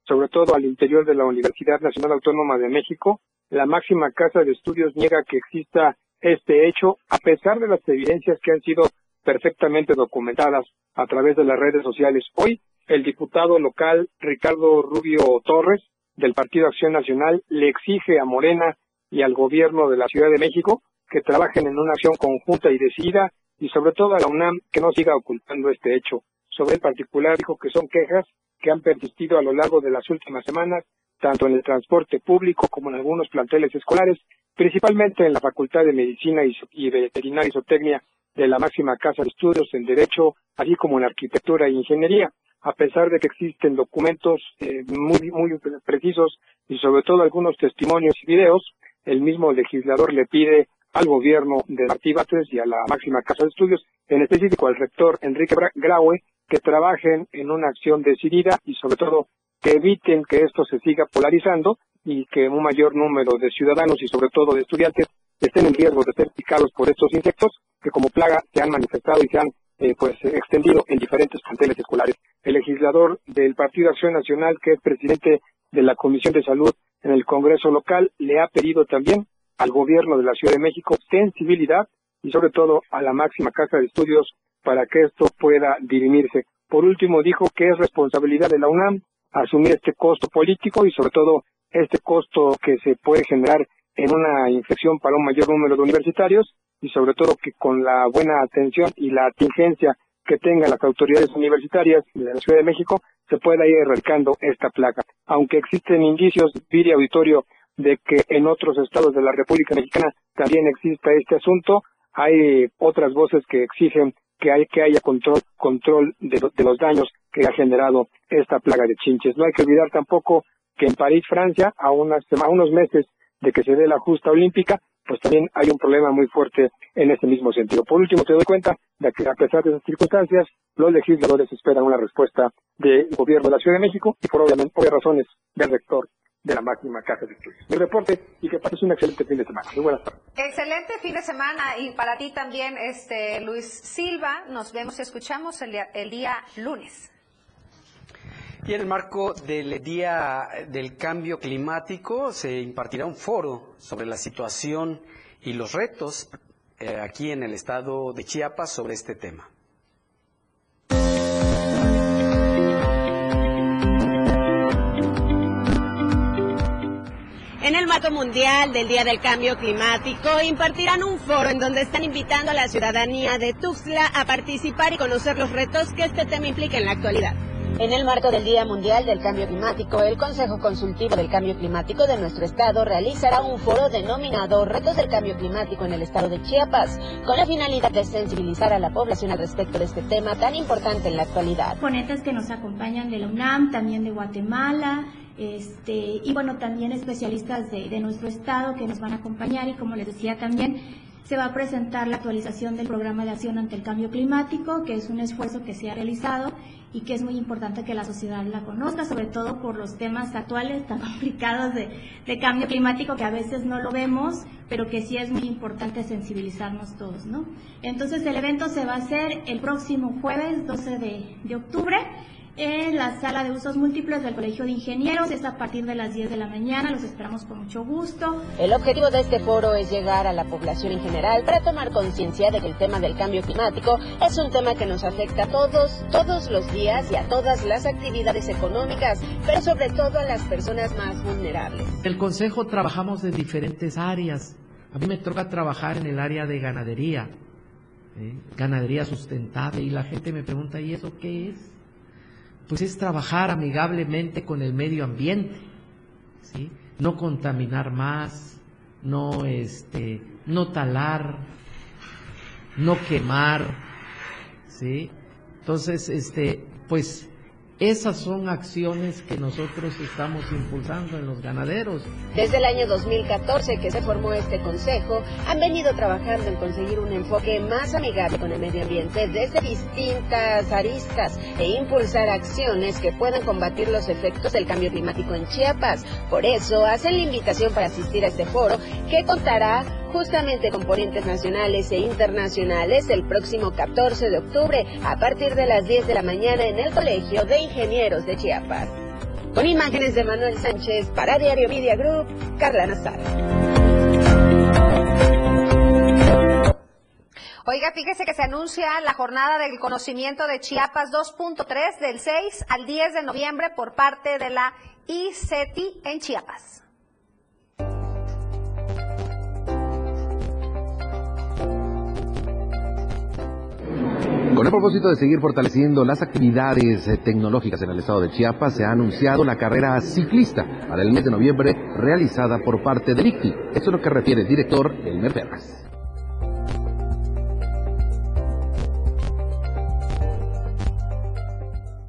sobre todo al interior de la Universidad Nacional Autónoma de México, la máxima casa de estudios niega que exista este hecho, a pesar de las evidencias que han sido perfectamente documentadas a través de las redes sociales. Hoy, el diputado local Ricardo Rubio Torres, del Partido Acción Nacional, le exige a Morena y al gobierno de la Ciudad de México que trabajen en una acción conjunta y decidida y sobre todo a la UNAM que no siga ocultando este hecho. Sobre el particular dijo que son quejas que han persistido a lo largo de las últimas semanas, tanto en el transporte público como en algunos planteles escolares, principalmente en la Facultad de Medicina y Veterinaria y Zootecnia de la máxima casa de estudios en Derecho, así como en Arquitectura e Ingeniería, a pesar de que existen documentos eh, muy, muy precisos y sobre todo algunos testimonios y videos, el mismo legislador le pide al gobierno de Martí Batres y a la máxima casa de estudios, en específico al rector Enrique Graue, que trabajen en una acción decidida y sobre todo que eviten que esto se siga polarizando y que un mayor número de ciudadanos y sobre todo de estudiantes estén en riesgo de ser picados por estos insectos que como plaga se han manifestado y se han eh, pues extendido en diferentes planteles escolares. El legislador del Partido Acción Nacional, que es presidente de la Comisión de Salud en el Congreso local, le ha pedido también al gobierno de la Ciudad de México sensibilidad y sobre todo a la máxima casa de estudios para que esto pueda dirimirse. Por último, dijo que es responsabilidad de la UNAM asumir este costo político y sobre todo este costo que se puede generar en una infección para un mayor número de universitarios y sobre todo que con la buena atención y la atingencia que tengan las autoridades universitarias de la Ciudad de México se pueda ir erradicando esta placa. Aunque existen indicios, Viri Auditorio, de que en otros estados de la República Mexicana también exista este asunto, hay otras voces que exigen que, hay, que haya control, control de, los daños que ha generado esta plaga de chinches. No hay que olvidar tampoco que en París, Francia, a, unas, unos meses de que se dé la justa olímpica, pues también hay un problema muy fuerte en ese mismo sentido. Por último, te doy cuenta de que a pesar de esas circunstancias, los legisladores esperan una respuesta del gobierno de la Ciudad de México y por obviamente por razones del rector de la máxima casa de estudios. Mi reporte y que pases un excelente fin de semana. Muy buenas tardes. Excelente fin de semana y para ti también, este Luis Silva. Nos vemos y escuchamos el día, el día lunes. Y en el marco del Día del Cambio Climático se impartirá un foro sobre la situación y los retos eh, aquí en el estado de Chiapas sobre este tema. En el marco mundial del Día del Cambio Climático impartirán un foro en donde están invitando a la ciudadanía de Tuxtla a participar y conocer los retos que este tema implica en la actualidad. En el marco del Día Mundial del Cambio Climático, el Consejo Consultivo del Cambio Climático de nuestro estado realizará un foro denominado Retos del Cambio Climático en el estado de Chiapas, con la finalidad de sensibilizar a la población al respecto de este tema tan importante en la actualidad. Ponentes que nos acompañan de la UNAM, también de Guatemala, este, y bueno, también especialistas de, de nuestro estado que nos van a acompañar y como les decía también, se va a presentar la actualización del programa de acción ante el cambio climático, que es un esfuerzo que se ha realizado y que es muy importante que la sociedad la conozca, sobre todo por los temas actuales tan [laughs] complicados de, de cambio climático que a veces no lo vemos, pero que sí es muy importante sensibilizarnos todos, ¿no? Entonces el evento se va a hacer el próximo jueves 12 de, de octubre en la sala de usos múltiples del Colegio de Ingenieros. Es a partir de las 10 de la mañana. Los esperamos con mucho gusto. El objetivo de este foro es llegar a la población en general para tomar conciencia de que el tema del cambio climático es un tema que nos afecta a todos, todos los días y a todas las actividades económicas, pero sobre todo a las personas más vulnerables. El Consejo trabajamos en diferentes áreas. A mí me toca trabajar en el área de ganadería, ¿eh? ganadería sustentable, y la gente me pregunta, ¿y eso qué es? Pues es trabajar amigablemente con el medio ambiente, ¿sí? No contaminar más, no este, no talar, no quemar, ¿sí? Entonces, este, pues esas son acciones que nosotros estamos impulsando en los ganaderos. Desde el año 2014 que se formó este consejo, han venido trabajando en conseguir un enfoque más amigable con el medio ambiente desde distintas aristas e impulsar acciones que puedan combatir los efectos del cambio climático en Chiapas. Por eso hacen la invitación para asistir a este foro que contará justamente con ponentes nacionales e internacionales el próximo 14 de octubre a partir de las 10 de la mañana en el Colegio de Ingenieros de Chiapas. Con imágenes de Manuel Sánchez para Diario Media Group, Carla Nazar. Oiga, fíjese que se anuncia la jornada del conocimiento de Chiapas 2.3 del 6 al 10 de noviembre por parte de la ICETI en Chiapas. Con el propósito de seguir fortaleciendo las actividades eh, tecnológicas en el estado de Chiapas, se ha anunciado la carrera ciclista para el mes de noviembre realizada por parte del ICTI. Esto es lo que refiere el director Elmer Ferraz.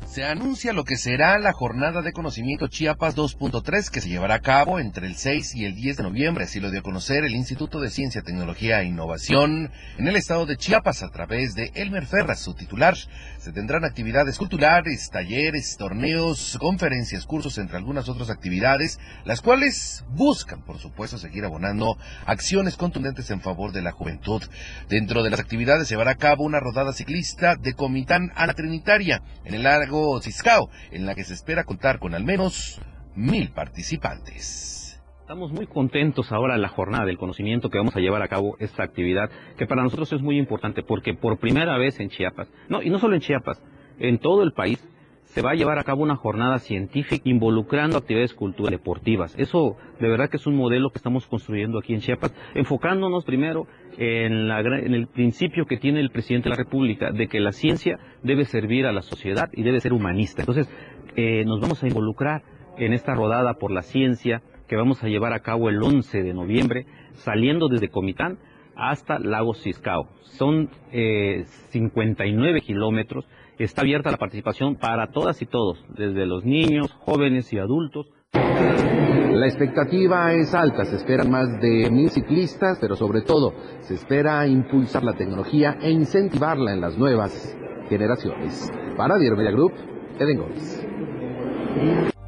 Se anuncia lo que será la jornada de conocimiento Chiapas 2.3 que se llevará a cabo entre el 6 y el 10 de noviembre, así lo dio a conocer el Instituto de Ciencia, Tecnología e Innovación en el estado de Chiapas a través de Elmer Ferraz, su titular. Se tendrán actividades culturales, talleres, torneos, conferencias, cursos, entre algunas otras actividades, las cuales buscan, por supuesto, seguir abonando acciones contundentes en favor de la juventud. Dentro de las actividades se llevará a cabo una rodada ciclista de Comitán a la Trinitaria en el largo Ciscao, en la que se espera contar con al menos mil participantes. Estamos muy contentos ahora en la jornada del conocimiento que vamos a llevar a cabo esta actividad, que para nosotros es muy importante porque por primera vez en Chiapas, no, y no solo en Chiapas, en todo el país, se va a llevar a cabo una jornada científica involucrando actividades culturales deportivas. Eso de verdad que es un modelo que estamos construyendo aquí en Chiapas, enfocándonos primero en, en, el principio que tiene el presidente de la República de que la ciencia debe servir a la sociedad y debe ser humanista. Entonces, eh, nos vamos a involucrar en esta rodada por la ciencia que vamos a llevar a cabo el 11 de noviembre, saliendo desde Comitán hasta Lago Ciscao. Son eh, 59 kilómetros Está abierta la participación para todas y todos, desde los niños, jóvenes y adultos. La expectativa es alta, se esperan más de mil ciclistas, pero sobre todo se espera impulsar la tecnología e incentivarla en las nuevas generaciones. Para Diario Media Group, Eden Gómez.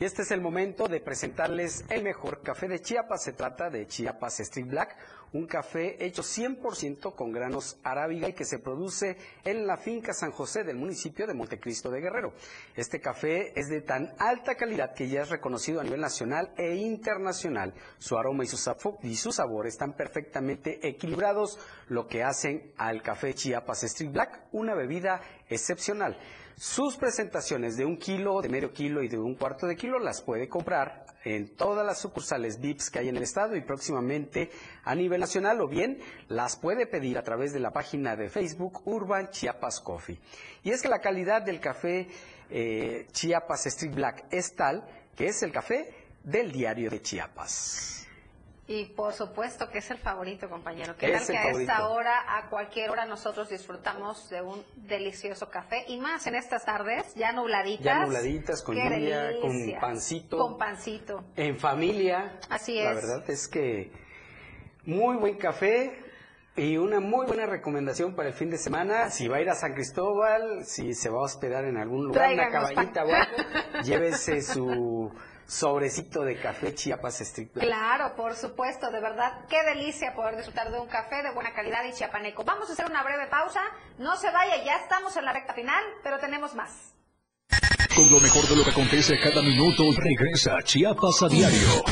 Y este es el momento de presentarles el mejor café de Chiapas. Se trata de Chiapas Street Black, un café hecho 100% con granos arábiga y que se produce en la finca San José del municipio de Montecristo de Guerrero. Este café es de tan alta calidad que ya es reconocido a nivel nacional e internacional. Su aroma y su, y su sabor están perfectamente equilibrados, lo que hacen al café Chiapas Street Black una bebida excepcional. Sus presentaciones de un kilo, de medio kilo y de un cuarto de kilo las puede comprar en todas las sucursales VIPS que hay en el estado y próximamente a nivel nacional o bien las puede pedir a través de la página de Facebook Urban Chiapas Coffee. Y es que la calidad del café eh, Chiapas Street Black es tal que es el café del diario de Chiapas. Y por supuesto que es el favorito, compañero. ¿Qué Es tal que el a esta favorito. hora, a cualquier hora, nosotros disfrutamos de un delicioso café? Y más en estas tardes, ya nubladitas. Ya nubladitas, con ¡Qué lluvia, con pancito. Con pancito. En familia. Así La es. verdad es que muy buen café y una muy buena recomendación para el fin de semana. Si va a ir a San Cristóbal, si se va a hospedar en algún lugar, una Tráiganos pa- o algo, [laughs] llévese su sobrecito de café Chiapas Street Black. Claro, por supuesto, de verdad, qué delicia poder disfrutar de un café de buena calidad y chiapaneco. Vamos a hacer una breve pausa, no se vaya, ya estamos en la recta final, pero tenemos más. Con lo mejor de lo que acontece cada minuto, regresa Chiapas a diario.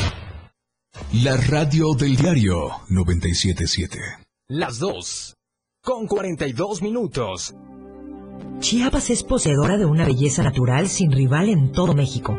La radio del diario 977. Las 2. Con 42 minutos. Chiapas es poseedora de una belleza natural sin rival en todo México.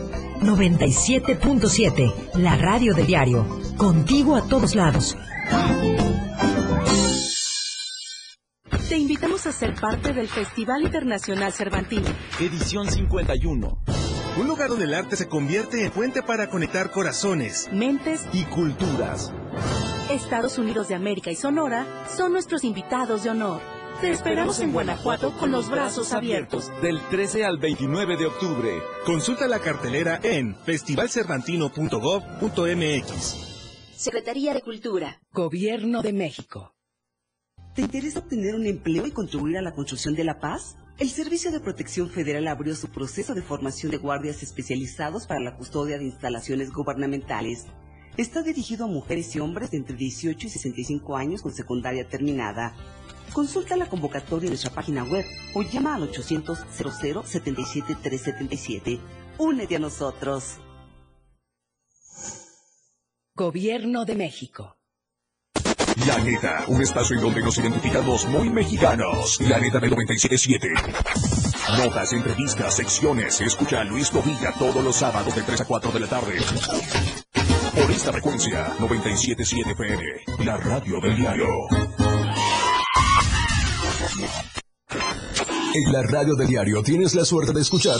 97.7, la radio de diario. Contigo a todos lados. Te invitamos a ser parte del Festival Internacional Cervantino. Edición 51. Un lugar donde el arte se convierte en puente para conectar corazones, Mentes, y culturas. Estados Unidos de América y Sonora son nuestros invitados de honor. Te esperamos en Guanajuato con los brazos abiertos. Del 13 al 29 de octubre. Consulta la cartelera en festivalcervantino.gov.mx. Secretaría de Cultura. Gobierno de México. ¿Te interesa obtener un empleo y contribuir a la construcción de la paz? El Servicio de Protección Federal abrió su proceso de formación de guardias especializados para la custodia de instalaciones gubernamentales. Está dirigido a mujeres y hombres de entre 18 y 65 años con secundaria terminada. Consulta la convocatoria en nuestra página web o llama al 800 00 77 377. Únete a nosotros. Gobierno de México. La neta, un espacio en donde nos identificamos muy mexicanos. La neta del 977. Notas, entrevistas, secciones. Escucha a Luis Covilla todos los sábados de 3 a 4 de la tarde. Esta frecuencia, 977 FM, la radio del diario. En la radio del diario tienes la suerte de escuchar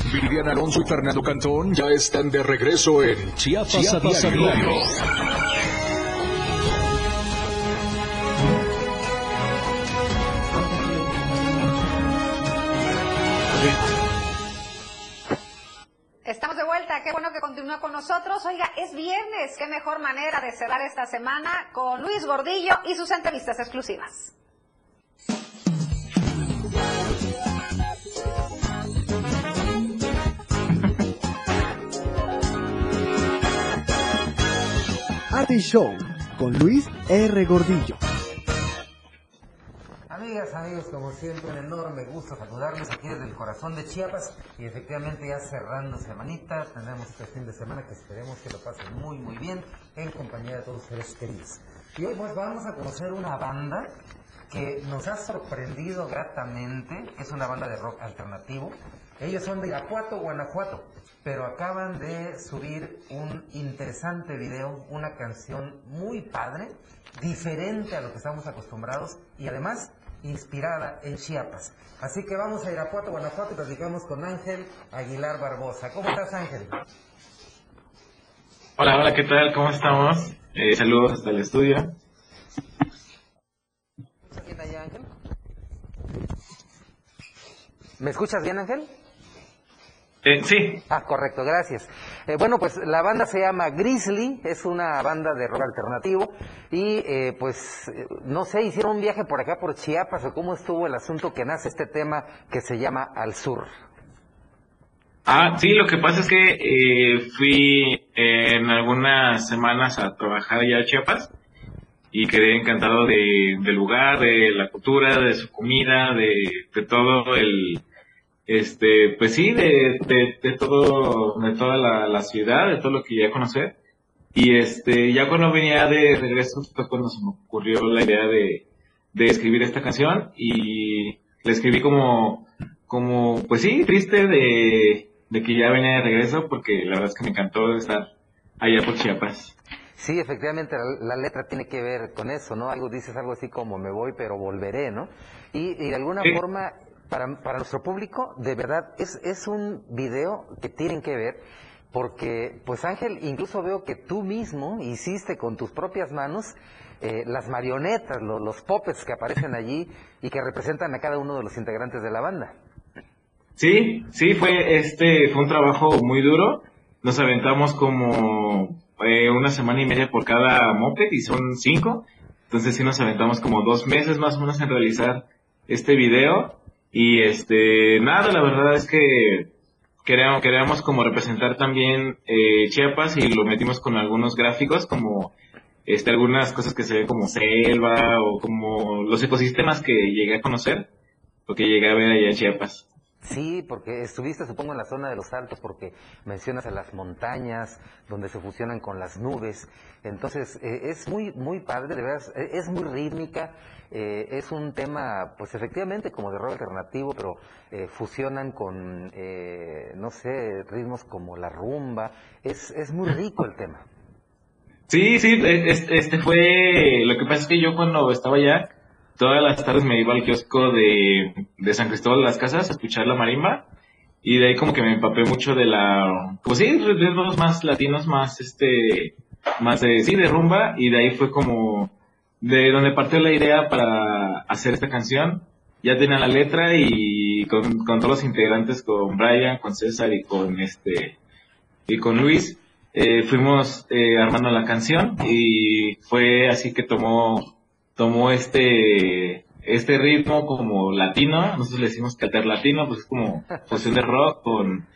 Vivian Alonso y Fernando Cantón ya están de regreso en Chiapas, Chiapas a diario. Estamos de vuelta, qué bueno que continúa con nosotros. Oiga, es viernes, qué mejor manera de cerrar esta semana con Luis Gordillo y sus entrevistas exclusivas. Arte Show con Luis R. Gordillo. Amigas, amigos, como siempre, un enorme gusto saludarles aquí desde el corazón de Chiapas y efectivamente ya cerrando semanita, tendremos este fin de semana que esperemos que lo pasen muy muy bien en compañía de todos ustedes queridos. Y hoy pues vamos a conocer una banda que nos ha sorprendido gratamente, es una banda de rock alternativo. Ellos son de Irapuato, Guanajuato, pero acaban de subir un interesante video, una canción muy padre, diferente a lo que estamos acostumbrados y además inspirada en Chiapas. Así que vamos a Irapuato, Guanajuato y platicamos con Ángel Aguilar Barbosa. ¿Cómo estás, Ángel? Hola, hola, ¿qué tal? ¿Cómo estamos? Eh, saludos hasta el estudio. ¿Me escuchas bien, Ángel? Eh, sí. Ah, correcto, gracias. Eh, bueno, pues la banda se llama Grizzly, es una banda de rock alternativo y eh, pues eh, no sé, hicieron un viaje por acá por Chiapas o cómo estuvo el asunto que nace este tema que se llama Al Sur. Ah, sí, lo que pasa es que eh, fui en algunas semanas a trabajar allá a Chiapas y quedé encantado de, del lugar, de la cultura, de su comida, de, de todo el, este, pues sí, de, de, de todo, de toda la, la ciudad, de todo lo que llegué a conocer. Y este, ya cuando venía de regreso fue cuando se me ocurrió la idea de, de escribir esta canción y la escribí como, como, pues sí, triste de, de que ya venía de regreso porque la verdad es que me encantó estar allá por Chiapas. Sí, efectivamente, la, la letra tiene que ver con eso, ¿no? Algo dices algo así como me voy pero volveré, ¿no? Y, y de alguna Sí. forma, para, para nuestro público, de verdad, es, es un video que tienen que ver porque, pues Ángel, incluso veo que tú mismo hiciste con tus propias manos eh, las marionetas, lo- los puppets que aparecen allí y que representan a cada uno de los integrantes de la banda. Sí, sí, fue este, fue un trabajo muy duro. Nos aventamos como eh, una semana y media por cada moped y son cinco. Entonces sí nos aventamos como dos meses más o menos en realizar este video. Y este, nada, la verdad es que queríamos, queríamos como representar también eh, Chiapas y lo metimos con algunos gráficos como este, algunas cosas que se ven como selva o como los ecosistemas que llegué a conocer o que llegué a ver allá en Chiapas. Sí, porque estuviste, supongo, en la zona de los altos, porque mencionas a las montañas, donde se fusionan con las nubes. Entonces, eh, es muy, muy padre, de verdad, eh, es muy rítmica, eh, es un tema, pues efectivamente, como de rock alternativo, pero eh, fusionan con, eh, no sé, ritmos como la rumba. Es, es muy rico el tema. Sí, sí, e- este, este fue, lo que pasa es que yo cuando estaba allá, todas las tardes me iba al kiosco de, de San Cristóbal de las Casas a escuchar la marimba, y de ahí como que me empapé mucho de la, pues sí, ritmos más latinos, más este, más de, sí, de rumba, y de ahí fue como, de donde partió la idea para hacer esta canción, ya tenía la letra y con, con todos los integrantes, con Brian, con César y con este, y con Luis, eh, fuimos eh, armando la canción. Y fue así que tomó tomó este este ritmo como latino nosotros le decimos cater latino pues es como fusión de rock con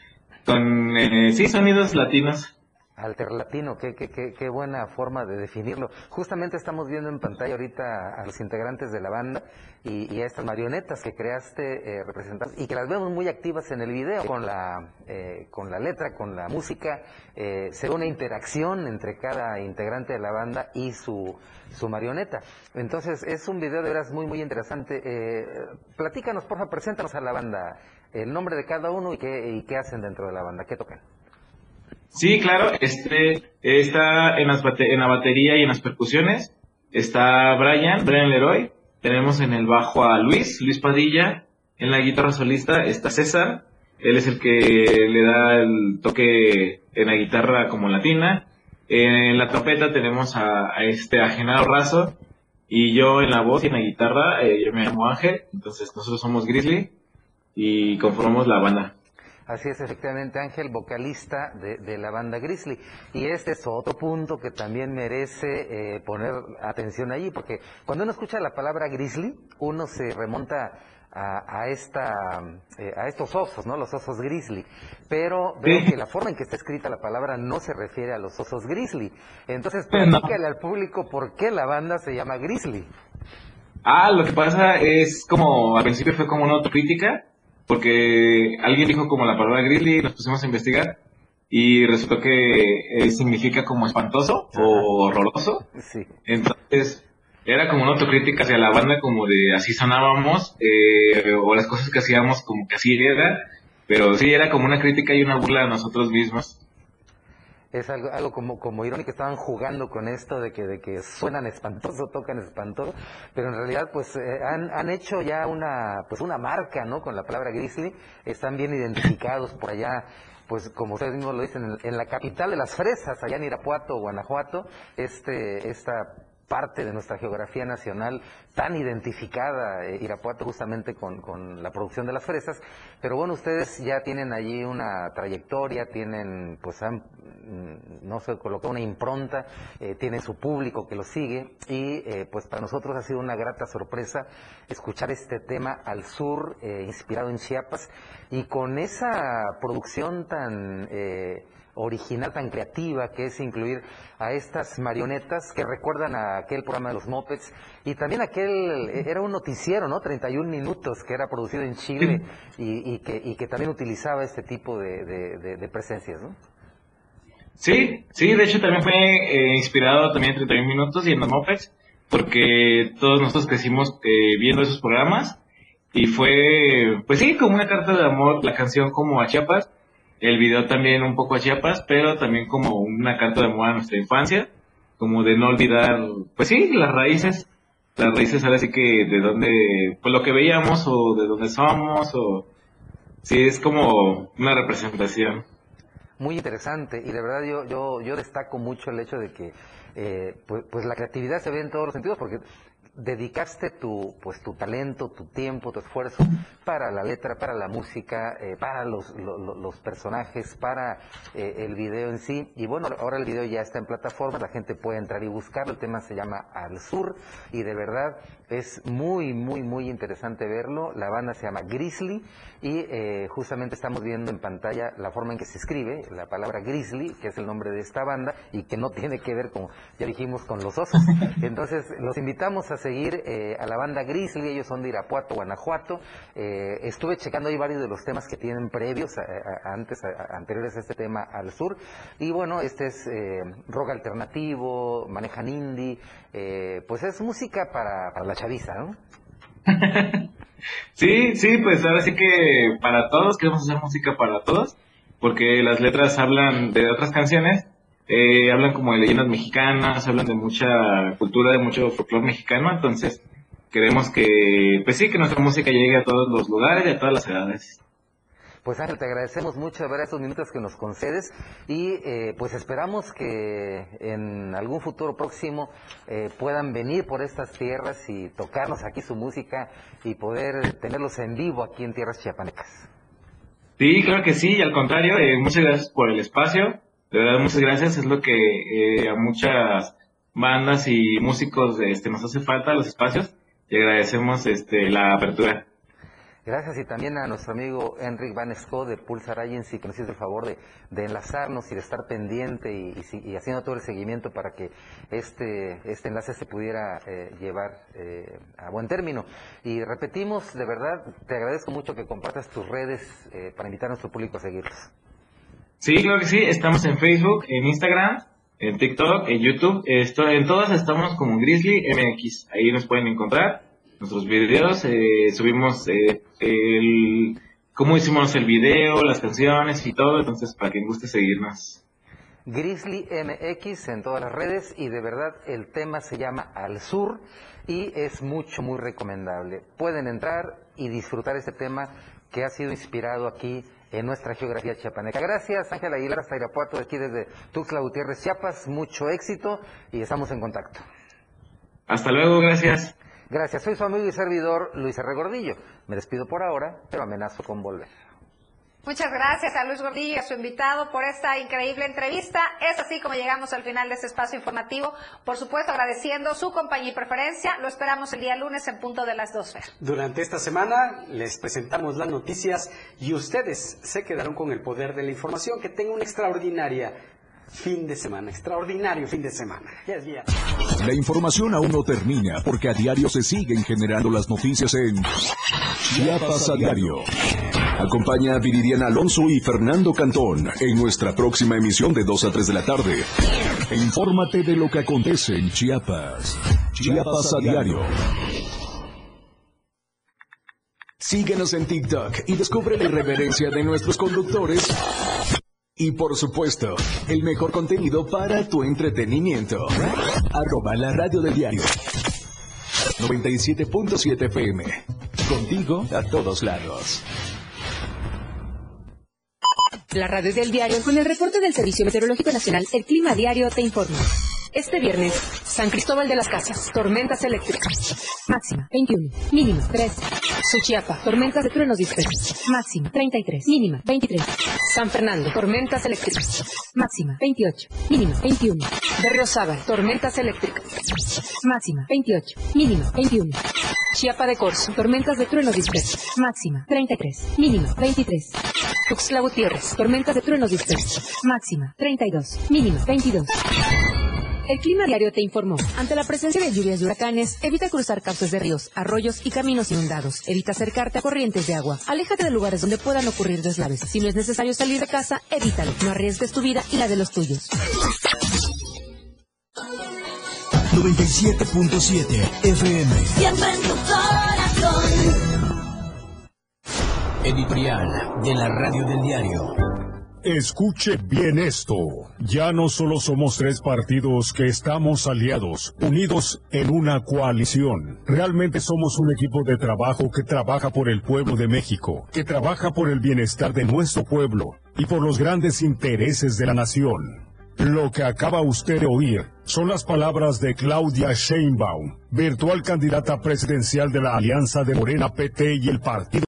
con eh, sí sonidos latinos Alterlatino, qué, qué, qué, qué buena forma de definirlo. Justamente estamos viendo en pantalla ahorita a los integrantes de la banda y, y a estas marionetas que creaste eh, representantes y que las vemos muy activas en el video con la, eh, con la letra, con la música. Eh, se ve una interacción entre cada integrante de la banda y su, su marioneta. Entonces es un video de veras muy, muy interesante. Eh, platícanos, por favor, preséntanos a la banda, el nombre de cada uno y qué, y qué hacen dentro de la banda, qué tocan. Sí claro este está en las en la batería y en las percusiones está Brian Brian Leroy tenemos en el bajo a Luis Luis Padilla en la guitarra solista está César él es el que le da el toque en la guitarra como latina en la trompeta tenemos a, a este a Genaro Razo y yo en la voz y en la guitarra eh, yo me llamo Ángel entonces nosotros somos Grizzly y conformamos la banda Así es, efectivamente, Ángel, vocalista de, de la banda Grizzly. Y este es otro punto que también merece eh, poner atención allí, porque cuando uno escucha la palabra Grizzly, uno se remonta a, a esta, eh, a estos osos, ¿no? Los osos Grizzly. Pero veo Sí. que la forma en que está escrita la palabra no se refiere a los osos Grizzly. Entonces, Eh, no. platícale al público por qué la banda se llama Grizzly. Ah, lo que pasa es como, al principio fue como una autocrítica, porque alguien dijo como la palabra grizzly, nos pusimos a investigar, y resultó que eh, significa como espantoso o horroroso. Sí. Entonces, era como una autocrítica hacia la banda, como de así sonábamos, eh, o las cosas que hacíamos como que así era, pero sí era como una crítica y una burla a nosotros mismos. Es algo, algo como, como irónico, estaban jugando con esto de que, de que suenan espantoso, tocan espantoso, pero en realidad pues eh, han, han hecho ya una, pues una marca, ¿no? Con la palabra grizzly, están bien identificados por allá pues como ustedes mismos lo dicen, en, en la capital de las fresas, allá en Irapuato, Guanajuato, este, esta parte de nuestra geografía nacional tan identificada, eh, Irapuato justamente con, con, la producción de las fresas, pero bueno, ustedes ya tienen allí una trayectoria, tienen, pues han, mm, no sé, colocado una impronta, eh, tienen su público que lo sigue. Y eh, pues para nosotros ha sido una grata sorpresa escuchar este tema al sur, eh, inspirado en Chiapas. Y con esa producción tan original tan creativa que es incluir a estas marionetas que recuerdan a aquel programa de los Mopeds y también aquel, era un noticiero, ¿no? 31 minutos que era producido en Chile y, y, que, y que, también utilizaba este tipo de, de, de, presencias, ¿no? Sí, sí, de hecho también fue eh, inspirado también en 31 minutos y en los Mopeds porque todos nosotros crecimos eh, viendo esos programas y fue, pues sí, como una carta de amor la canción como a Chiapas el video también un poco a Chiapas, pero también como una carta de moda a nuestra infancia, como de no olvidar, pues sí, las raíces, las raíces ahora sí que de dónde, pues lo que veíamos o de dónde somos o sí es como una representación. Muy interesante y de verdad yo yo yo destaco mucho el hecho de que eh, pues, pues la creatividad se ve en todos los sentidos porque dedicaste tu, pues, tu talento, tu tiempo, tu esfuerzo para la letra, para la música, eh, para los, los, personajes, para eh, el video en sí. Y bueno, ahora el video ya está en plataforma, la gente puede entrar y buscarlo. El tema se llama Al Sur y de verdad es muy, muy, muy interesante verlo. La banda se llama Grizzly y eh, justamente estamos viendo en pantalla la forma en que se escribe la palabra Grizzly, que es el nombre de esta banda y que no tiene que ver con, ya dijimos, con los osos. [laughs] Entonces, los invitamos a seguir eh, a la banda Grizzly, ellos son de Irapuato, Guanajuato. Eh, estuve checando ahí varios de los temas que tienen previos, antes, anteriores a este tema al sur. Y bueno, este es eh, rock alternativo, manejan indie, pues es música para, para la chaviza, ¿no? [laughs] sí, sí, pues ahora sí que para todos, queremos hacer música para todos, porque las letras hablan de otras canciones eh, hablan como de leyendas mexicanas, hablan de mucha cultura, de mucho folclore mexicano, entonces queremos que, pues sí, que nuestra música llegue a todos los lugares y a todas las edades. Pues Ángel, te agradecemos mucho ver estos minutos que nos concedes y eh, pues esperamos que en algún futuro próximo eh, puedan venir por estas tierras y tocarnos aquí su música y poder tenerlos en vivo aquí en tierras chiapanecas. Sí, claro que sí, y al contrario, eh, muchas gracias por el espacio de verdad, muchas gracias. Es lo que eh, a muchas bandas y músicos este, nos hace falta, los espacios, y agradecemos este, la apertura. Gracias y también a nuestro amigo Enric Van Esco de Pulsar Agency que nos hizo el favor de, enlazarnos y de estar pendiente y, y, haciendo todo el seguimiento para que este, este enlace se pudiera eh, llevar eh, a buen término. Y repetimos, de verdad, te agradezco mucho que compartas tus redes eh, para invitar a nuestro público a seguirlos. Sí, claro que sí. Estamos en Facebook, en Instagram, en TikTok, en YouTube. Esto, en todas estamos como Grizzly MX. Ahí nos pueden encontrar nuestros videos. Eh, subimos eh, el cómo hicimos el video, las canciones y todo. Entonces, para quien guste seguirnos. Grizzly MX en todas las redes y de verdad el tema se llama Al Sur y es mucho, muy recomendable. Pueden entrar y disfrutar este tema que ha sido inspirado aquí en nuestra geografía chiapaneca. Gracias, Ángel Aguilar, hasta Irapuato, aquí desde Tuxtla Gutiérrez, Chiapas. Mucho éxito y estamos en contacto. Hasta luego, gracias. Gracias, soy su amigo y servidor Luis R. Gordillo. Me despido por ahora, pero amenazo con volver. Muchas gracias a Luis Gordillo y a su invitado por esta increíble entrevista. Es así como llegamos al final de este espacio informativo. Por supuesto, agradeciendo su compañía y preferencia. Lo esperamos el día lunes en punto de las 12. Durante esta semana les presentamos las noticias y ustedes se quedaron con el poder de la información. Que tenga una extraordinaria fin de semana, extraordinario fin de semana. Ya es La información aún no termina porque a diario se siguen generando las noticias en Chiapas a diario. Acompaña a Viridiana Alonso y Fernando Cantón en nuestra próxima emisión de 2 a 3 de la tarde. Infórmate de lo que acontece en Chiapas. Chiapas a diario. Síguenos en TikTok y descubre la irreverencia de nuestros conductores Y por supuesto, el mejor contenido para tu entretenimiento. Arroba la radio del diario. 97.7 FM. Contigo a todos lados. La radio del diario con el reporte del Servicio Meteorológico Nacional, el Clima Diario te informa. Este viernes, San Cristóbal de las Casas, tormentas eléctricas. Máxima 21, mínima 3. Suchiapa, tormentas de truenos dispersos. Máxima 33, mínima 23. San Fernando, tormentas eléctricas. Máxima 28, mínima 21. Berriozábal, tormentas eléctricas. Máxima 28, mínima 21. Chiapa de Corzo, tormentas de truenos dispersos. Máxima 33, mínima 23. Tuxtla Gutiérrez, tormentas de truenos dispersos. Máxima 32, mínima 22. El Clima Diario te informó. Ante la presencia de lluvias y huracanes, evita cruzar cauces de ríos, arroyos y caminos inundados. Evita acercarte a corrientes de agua. Aléjate de lugares donde puedan ocurrir deslaves. Si no es necesario salir de casa, evítalo. No arriesgues tu vida y la de los tuyos. 97.7 FM. Siempre en tu corazón. Editorial de la Radio del Diario. Escuche bien esto. Ya no solo somos tres partidos que estamos aliados, unidos en una coalición. Realmente somos un equipo de trabajo que trabaja por el pueblo de México, que trabaja por el bienestar de nuestro pueblo y por los grandes intereses de la nación. Lo que acaba usted de oír son las palabras de Claudia Sheinbaum, virtual candidata presidencial de la Alianza de Morena PT y el Partido